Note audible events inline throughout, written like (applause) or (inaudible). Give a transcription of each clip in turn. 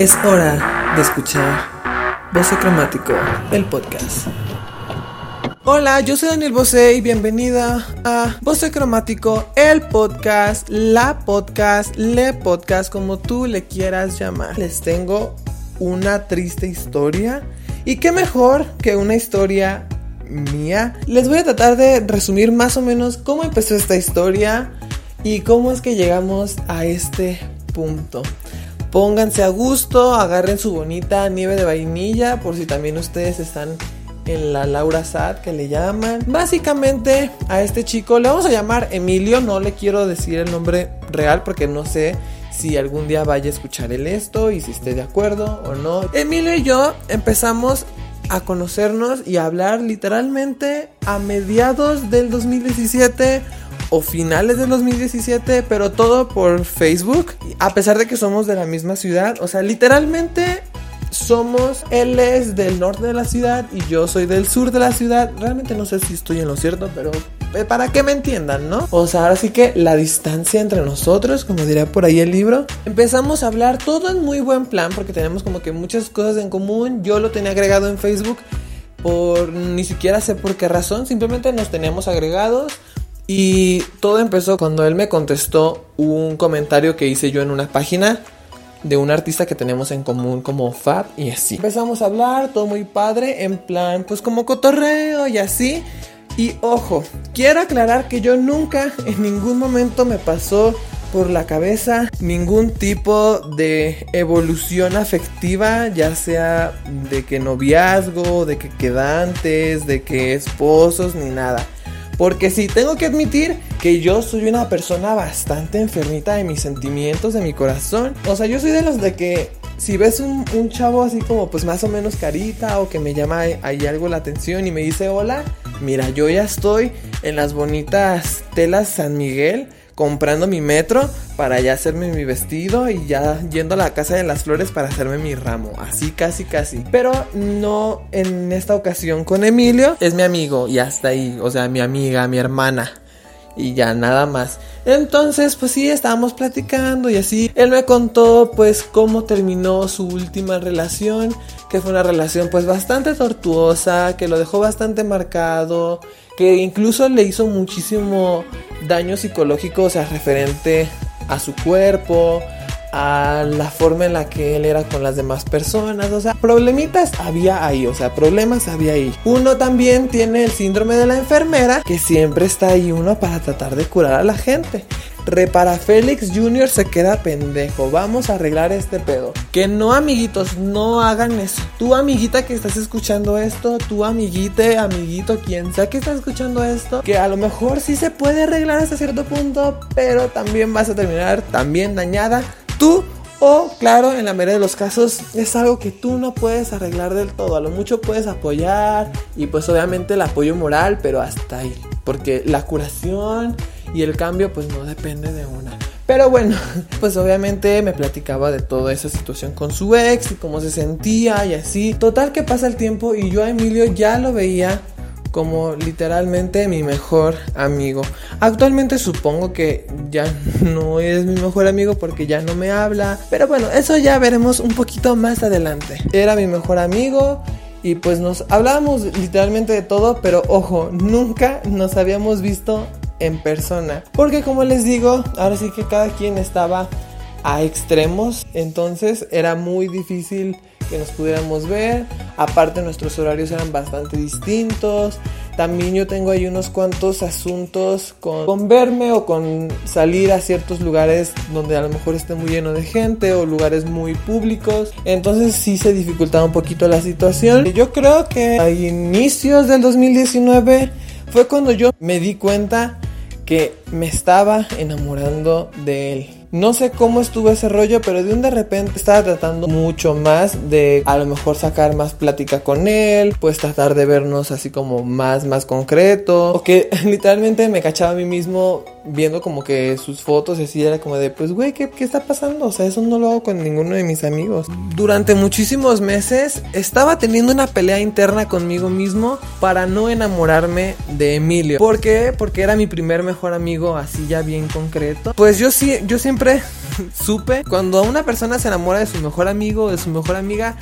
Es hora de escuchar Voce Cromático, el podcast. Hola, yo soy Daniel Bosé y bienvenida a Voce Cromático, el podcast, la podcast, le podcast, como tú le quieras llamar. Les tengo una triste historia y qué mejor que una historia mía. Les voy a tratar de resumir más o menos cómo empezó esta historia y cómo es que llegamos a este punto. Pónganse a gusto, agarren su bonita nieve de vainilla por si también ustedes están en la Laura Sad que le llaman. Básicamente a este chico le vamos a llamar Emilio, no le quiero decir el nombre real porque no sé si algún día vaya a escuchar el esto y si esté de acuerdo o no. Emilio y yo empezamos a conocernos y a hablar literalmente a mediados del 2017 o finales del 2017, pero todo por Facebook. A pesar de que somos de la misma ciudad, o sea, literalmente somos, él es del norte de la ciudad y yo soy del sur de la ciudad. Realmente no sé si estoy en lo cierto, pero eh, para que me entiendan, ¿no? O sea, ahora sí que la distancia entre nosotros, como diría por ahí el libro, empezamos a hablar todo en muy buen plan porque tenemos como que muchas cosas en común. Yo lo tenía agregado en Facebook por ni siquiera sé por qué razón, simplemente nos teníamos agregados. Y todo empezó cuando él me contestó un comentario que hice yo en una página de un artista que tenemos en común como Fab y así. Empezamos a hablar, todo muy padre, en plan, pues como cotorreo y así. Y ojo, quiero aclarar que yo nunca en ningún momento me pasó por la cabeza ningún tipo de evolución afectiva, ya sea de que noviazgo, de que quedantes, de que esposos, ni nada. Porque sí, tengo que admitir que yo soy una persona bastante enfermita de mis sentimientos, de mi corazón. O sea, yo soy de los de que si ves un, chavo así como pues más o menos carita o que me llama ahí algo la atención y me dice hola, mira, yo ya estoy en las bonitas telas San Miguel comprando mi metro para ya hacerme mi vestido y ya yendo a la casa de las flores para hacerme mi ramo. Así, casi, casi. Pero no en esta ocasión con Emilio. Es mi amigo y hasta ahí. O sea, mi amiga, mi hermana. Y ya nada más. Entonces, pues sí, estábamos platicando y así. Él me contó pues cómo terminó su última relación. Que fue una relación pues bastante tortuosa. Que lo dejó bastante marcado que incluso le hizo muchísimo daño psicológico, o sea, referente a su cuerpo, a la forma en la que él era con las demás personas, o sea, problemitas había ahí, o sea, problemas había ahí. Uno también tiene el síndrome de la enfermera, que siempre está ahí uno para tratar de curar a la gente. Repara Félix Jr. se queda pendejo. Vamos a arreglar este pedo. Que no, amiguitos, no hagan eso. Tu amiguita que estás escuchando esto, tu amiguite, amiguito, quien sea que está escuchando esto, que a lo mejor sí se puede arreglar hasta cierto punto, pero también vas a terminar también dañada. Tú o, claro, en la mayoría de los casos es algo que tú no puedes arreglar del todo. A lo mucho puedes apoyar y pues obviamente el apoyo moral, pero hasta ahí. Porque la curación y el cambio pues no depende de una. Pero bueno, (laughs) pues obviamente me platicaba de toda esa situación con su ex y cómo se sentía y así. Total que pasa el tiempo y yo a Emilio ya lo veía como literalmente mi mejor amigo. Actualmente supongo que ya (laughs) no es mi mejor amigo porque ya no me habla. Pero bueno, eso ya veremos un poquito más adelante. Era mi mejor amigo. Y pues nos hablábamos literalmente de todo, pero ojo, nunca nos habíamos visto en persona. Porque como les digo, ahora sí que cada quien estaba a extremos, entonces era muy difícil que nos pudiéramos ver. Aparte nuestros horarios eran bastante distintos. También yo tengo ahí unos cuantos asuntos con, con, verme o con salir a ciertos lugares donde a lo mejor esté muy lleno de gente o lugares muy públicos. Entonces sí se dificultaba un poquito la situación. Yo creo que a inicios del 2019 fue cuando yo me di cuenta que me estaba enamorando de él. No sé cómo estuvo ese rollo, pero de un de repente estaba tratando mucho más de a lo mejor sacar más plática con él, pues tratar de vernos así como más, más concreto. O que (laughs) literalmente me cachaba a mí mismo viendo como que sus fotos y así era como de, pues güey, ¿qué, ¿qué está pasando? O sea, eso no lo hago con ninguno de mis amigos. Durante muchísimos meses estaba teniendo una pelea interna conmigo mismo para no enamorarme de Emilio. ¿Por qué? Porque era mi primer mejor amigo así ya bien concreto. Pues yo sí, yo siempre siempre (laughs) supe, cuando una persona se enamora de su mejor amigo o de su mejor amiga,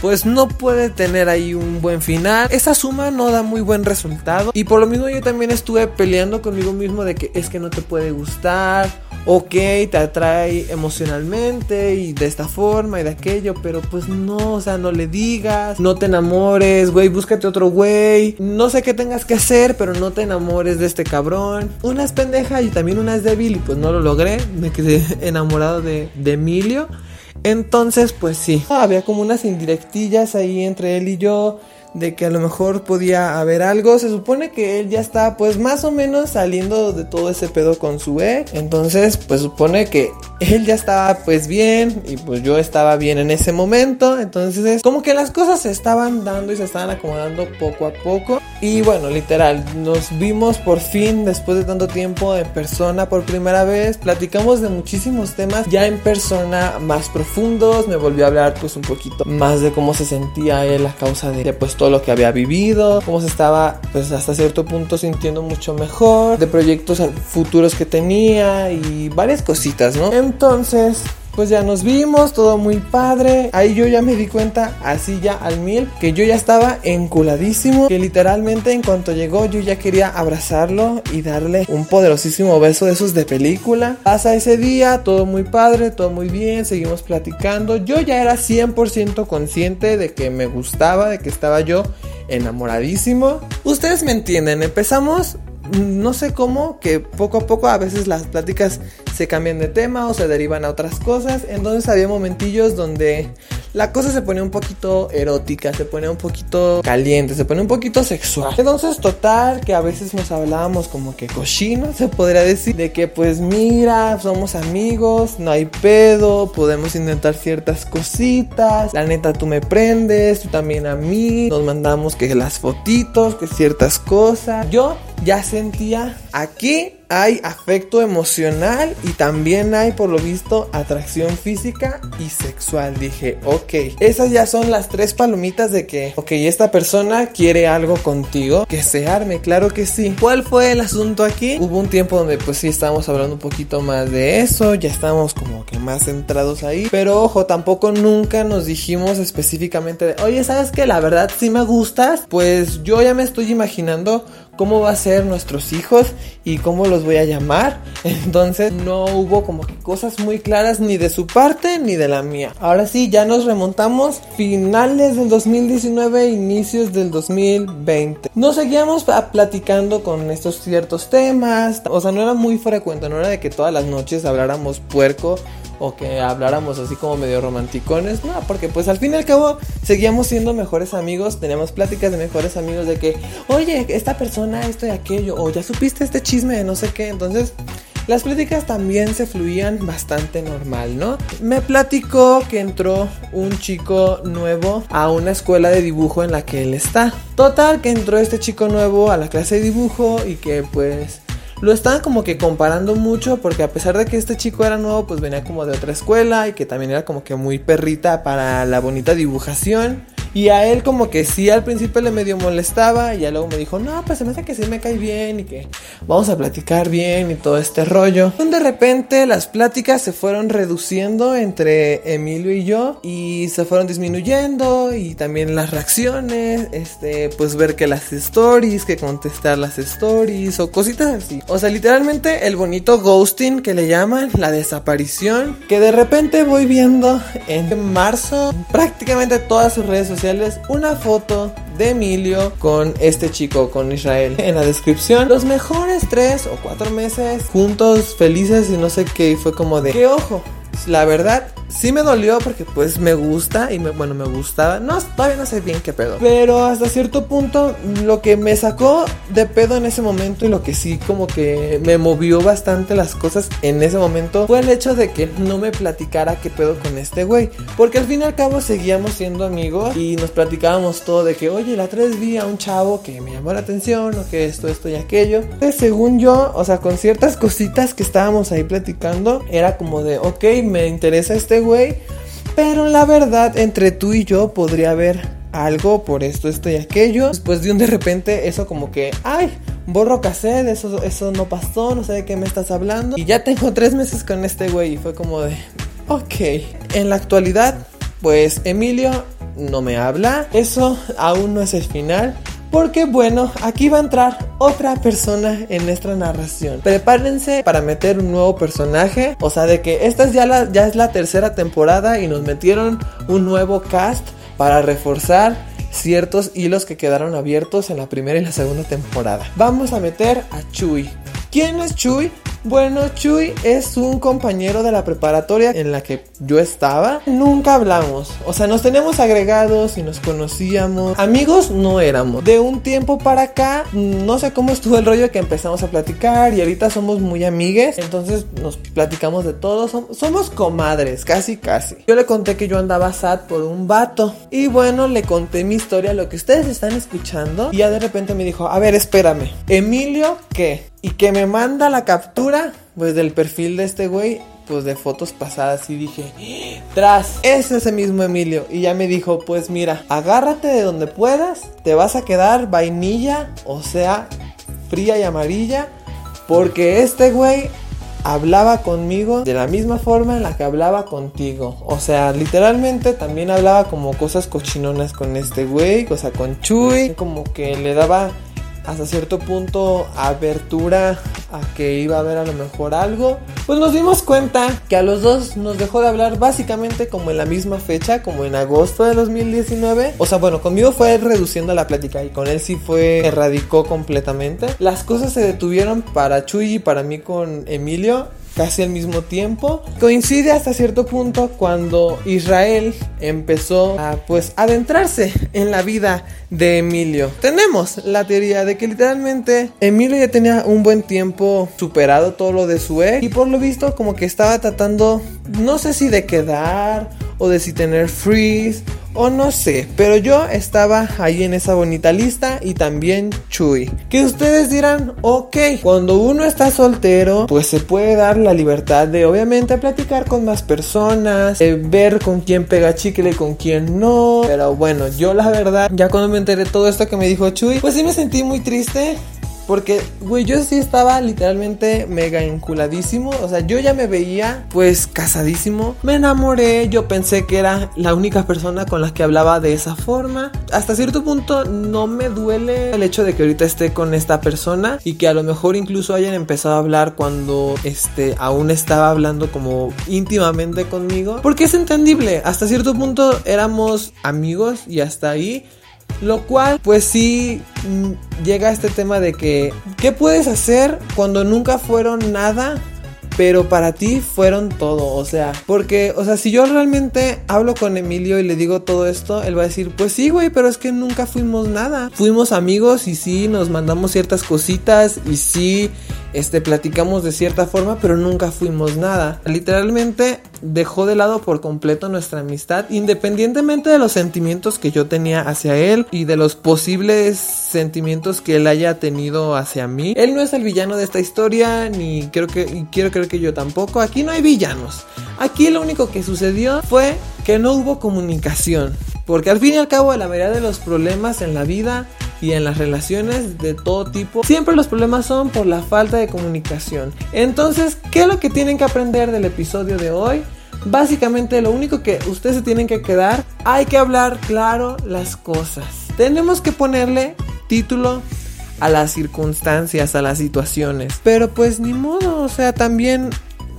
pues no puede tener ahí un buen final. Esa suma no da muy buen resultado. Y por lo mismo yo también estuve peleando conmigo mismo de que es que no te puede gustar. Ok, te atrae emocionalmente y de esta forma y de aquello, pero pues no, o sea, no le digas, no te enamores, güey, búscate otro güey, no sé qué tengas que hacer, pero no te enamores de este cabrón. Una es pendeja y también una es débil y pues no lo logré, me quedé (laughs) enamorado de, de Emilio. Entonces, pues sí, había como unas indirectillas ahí entre él y yo de que a lo mejor podía haber algo. Se supone que él ya está pues más o menos saliendo de todo ese pedo con su ex. Entonces pues supone que él ya estaba pues bien y pues yo estaba bien en ese momento. Entonces como que las cosas se estaban dando y se estaban acomodando poco a poco. Y bueno, literal, nos vimos por fin después de tanto tiempo en persona por primera vez. Platicamos de muchísimos temas ya en persona más profundos. Me volvió a hablar pues un poquito más de cómo se sentía él a causa de pues todo lo que había vivido, cómo se estaba pues hasta cierto punto sintiendo mucho mejor, de proyectos futuros que tenía y varias cositas, ¿no? Entonces, pues ya nos vimos, todo muy padre. Ahí yo ya me di cuenta, así ya al mil, que yo ya estaba enculadísimo. Que literalmente en cuanto llegó yo ya quería abrazarlo y darle un poderosísimo beso de esos de película. Pasa ese día, todo muy padre, todo muy bien, seguimos platicando. Yo ya era 100% consciente de que me gustaba, de que estaba yo enamoradísimo. Ustedes me entienden, empezamos no sé cómo, que poco a poco a veces las pláticas se cambian de tema o se derivan a otras cosas. Entonces había momentillos donde la cosa se ponía un poquito erótica, se ponía un poquito caliente, se ponía un poquito sexual. Entonces, total, que a veces nos hablábamos como que cochino, se podría decir, de que pues mira, somos amigos, no hay pedo, podemos intentar ciertas cositas, la neta tú me prendes, tú también a mí, nos mandamos que las fotitos, que ciertas cosas. Yo ya sentía aquí hay afecto emocional y también hay por lo visto atracción física y sexual. Dije, ok, esas ya son las tres palomitas de que, ok, esta persona quiere algo contigo, que se arme, claro que sí. ¿Cuál fue el asunto aquí? Hubo un tiempo donde pues sí estábamos hablando un poquito más de eso, ya estábamos como que más centrados ahí, pero ojo, tampoco nunca nos dijimos específicamente de, oye, ¿sabes que La verdad si me gustas, pues yo ya me estoy imaginando cómo va a ser nuestros hijos y cómo los voy a llamar. (laughs) Entonces no hubo como que cosas muy claras ni de su parte ni de la mía. Ahora sí, ya nos remontamos finales del 2019, inicios del 2020. Nos seguíamos platicando con estos ciertos temas. O sea, no era muy frecuente, no era de que todas las noches habláramos puerco o que habláramos así como medio romanticones, no, porque pues al fin y al cabo seguíamos siendo mejores amigos, teníamos pláticas de mejores amigos de que, oye, esta persona, esto y aquello, o ya supiste este chisme de no sé qué, entonces... Las pláticas también se fluían bastante normal, ¿no? Me platicó que entró un chico nuevo a una escuela de dibujo en la que él está. Total, que entró este chico nuevo a la clase de dibujo y que pues lo estaban como que comparando mucho porque a pesar de que este chico era nuevo, pues venía como de otra escuela y que también era como que muy perrita para la bonita dibujación. Y a él como que sí al principio le medio molestaba y ya luego me dijo, no, pues se me hace que sí me cae bien y que vamos a platicar bien y todo este rollo. De repente las pláticas se fueron reduciendo entre Emilio y yo y se fueron disminuyendo y también las reacciones, este, pues ver que las stories, que contestar las stories o cositas así. O sea, literalmente el bonito ghosting que le llaman, la desaparición, que de repente voy viendo en marzo prácticamente todas sus redes sociales una foto de Emilio con este chico, con Israel. En la descripción, los mejores tres o cuatro meses juntos, felices y no sé qué. Y fue como de, qué ojo. La verdad, sí me dolió porque pues me gusta y me, bueno, me gustaba. No, todavía no sé bien qué pedo. Pero hasta cierto punto lo que me sacó de pedo en ese momento y lo que sí como que me movió bastante las cosas en ese momento fue el hecho de que no me platicara qué pedo con este güey. Porque al fin y al cabo seguíamos siendo amigos y nos platicábamos todo de que, oye, la tres vi a un chavo que me llamó la atención o que esto, esto y aquello. Entonces, según yo, o sea, con ciertas cositas que estábamos ahí platicando, era como de, ok, me interesa este güey. Pero la verdad, entre tú y yo podría haber algo por esto, esto y aquello. Después de un de repente, eso como que, ay, borro cassette, eso, eso no pasó, no sé de qué me estás hablando. Y ya tengo (laughs) tres meses con este güey y fue como de, ok. En la actualidad, pues Emilio no me habla, eso aún no es el final. Porque bueno, aquí va a entrar otra persona en nuestra narración. Prepárense para meter un nuevo personaje. O sea, de que esta es ya, ya es la tercera temporada y nos metieron un nuevo cast para reforzar ciertos hilos que quedaron abiertos en la primera y la segunda temporada. Vamos a meter a Chuy. ¿Quién es Chuy? Bueno, Chuy es un compañero de la preparatoria en la que yo estaba. Nunca hablamos. O sea, nos tenemos agregados y nos conocíamos. Amigos no éramos. De un tiempo para acá, no sé cómo estuvo el rollo que empezamos a platicar y ahorita somos muy amigues. Entonces nos platicamos de todo. Somos comadres, casi casi. Yo le conté que yo andaba sad por un vato. Y bueno, le conté mi historia, lo que ustedes están escuchando. Y ya de repente me dijo, a ver, espérame. Emilio, ¿qué? Y que me manda la captura, pues del perfil de este güey, pues de fotos pasadas. Y dije, tras, es ese mismo Emilio. Y ya me dijo, pues mira, agárrate de donde puedas, te vas a quedar vainilla, o sea, fría y amarilla. Porque este güey hablaba conmigo de la misma forma en la que hablaba contigo. O sea, literalmente también hablaba como cosas cochinonas con este güey, o sea, con Chuy, como que le daba hasta cierto punto abertura a que iba a haber a lo mejor algo, pues nos dimos cuenta que a los dos nos dejó de hablar básicamente como en la misma fecha, como en agosto de 2019. O sea, bueno, conmigo fue reduciendo la plática y con él sí fue erradicó completamente. Las cosas se detuvieron para Chuy y para mí con Emilio casi al mismo tiempo. Coincide hasta cierto punto cuando Israel empezó a pues adentrarse en la vida de Emilio. Tenemos la teoría de que literalmente Emilio ya tenía un buen tiempo superado todo lo de su ex y por lo visto como que estaba tratando no sé si de quedar o de si tener freeze o no sé, pero yo estaba ahí en esa bonita lista y también Chuy. Que ustedes dirán, ok, cuando uno está soltero, pues se puede dar la libertad de obviamente platicar con más personas, ver con quién pega chicle y con quién no. Pero bueno, yo la verdad, ya cuando me enteré todo esto que me dijo Chuy, pues sí me sentí muy triste. Porque, güey, yo sí estaba literalmente mega enculadísimo. O sea, yo ya me veía pues casadísimo. Me enamoré, yo pensé que era la única persona con la que hablaba de esa forma. Hasta cierto punto no me duele el hecho de que ahorita esté con esta persona y que a lo mejor incluso hayan empezado a hablar cuando este aún estaba hablando como íntimamente conmigo. Porque es entendible, hasta cierto punto éramos amigos y hasta ahí. Lo cual, pues sí, mm, llega a este tema de que, ¿qué puedes hacer cuando nunca fueron nada? Pero para ti fueron todo, o sea, porque, o sea, si yo realmente hablo con Emilio y le digo todo esto, él va a decir, pues sí, güey, pero es que nunca fuimos nada. Fuimos amigos y sí, nos mandamos ciertas cositas y sí, este, platicamos de cierta forma, pero nunca fuimos nada. Literalmente dejó de lado por completo nuestra amistad, independientemente de los sentimientos que yo tenía hacia él y de los posibles sentimientos que él haya tenido hacia mí. Él no es el villano de esta historia, ni creo que, y quiero creer que yo tampoco. Aquí no hay villanos. Aquí lo único que sucedió fue que no hubo comunicación. Porque al fin y al cabo, la mayoría de los problemas en la vida y en las relaciones de todo tipo, siempre los problemas son por la falta de comunicación. Entonces, ¿qué es lo que tienen que aprender del episodio de hoy? Básicamente lo único que ustedes se tienen que quedar, hay que hablar claro las cosas. Tenemos que ponerle título a las circunstancias, a las situaciones. Pero pues ni modo, o sea, también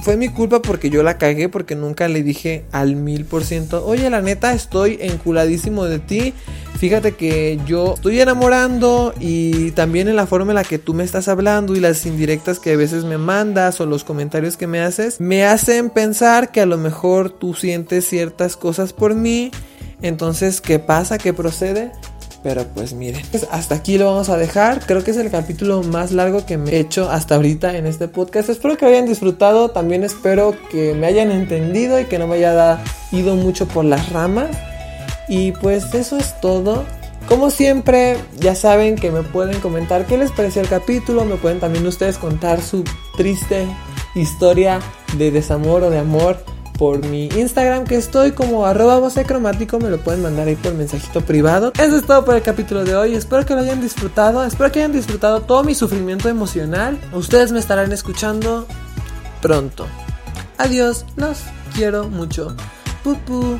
fue mi culpa porque yo la cagué porque nunca le dije al mil por ciento, oye, la neta estoy enculadísimo de ti. Fíjate que yo estoy enamorando y también en la forma en la que tú me estás hablando y las indirectas que a veces me mandas o los comentarios que me haces, me hacen pensar que a lo mejor tú sientes ciertas cosas por mí. Entonces, ¿qué pasa? ¿Qué procede? Pero pues miren, pues hasta aquí lo vamos a dejar. Creo que es el capítulo más largo que me he hecho hasta ahorita en este podcast. Espero que hayan disfrutado. También espero que me hayan entendido y que no me haya ido mucho por las ramas. Y pues eso es todo. Como siempre, ya saben que me pueden comentar qué les pareció el capítulo. Me pueden también ustedes contar su triste historia de desamor o de amor por mi Instagram que estoy como arroba cromático, me lo pueden mandar ahí por mensajito privado. Eso es todo por el capítulo de hoy, espero que lo hayan disfrutado, espero que hayan disfrutado todo mi sufrimiento emocional. Ustedes me estarán escuchando pronto. Adiós, los quiero mucho. Pupu.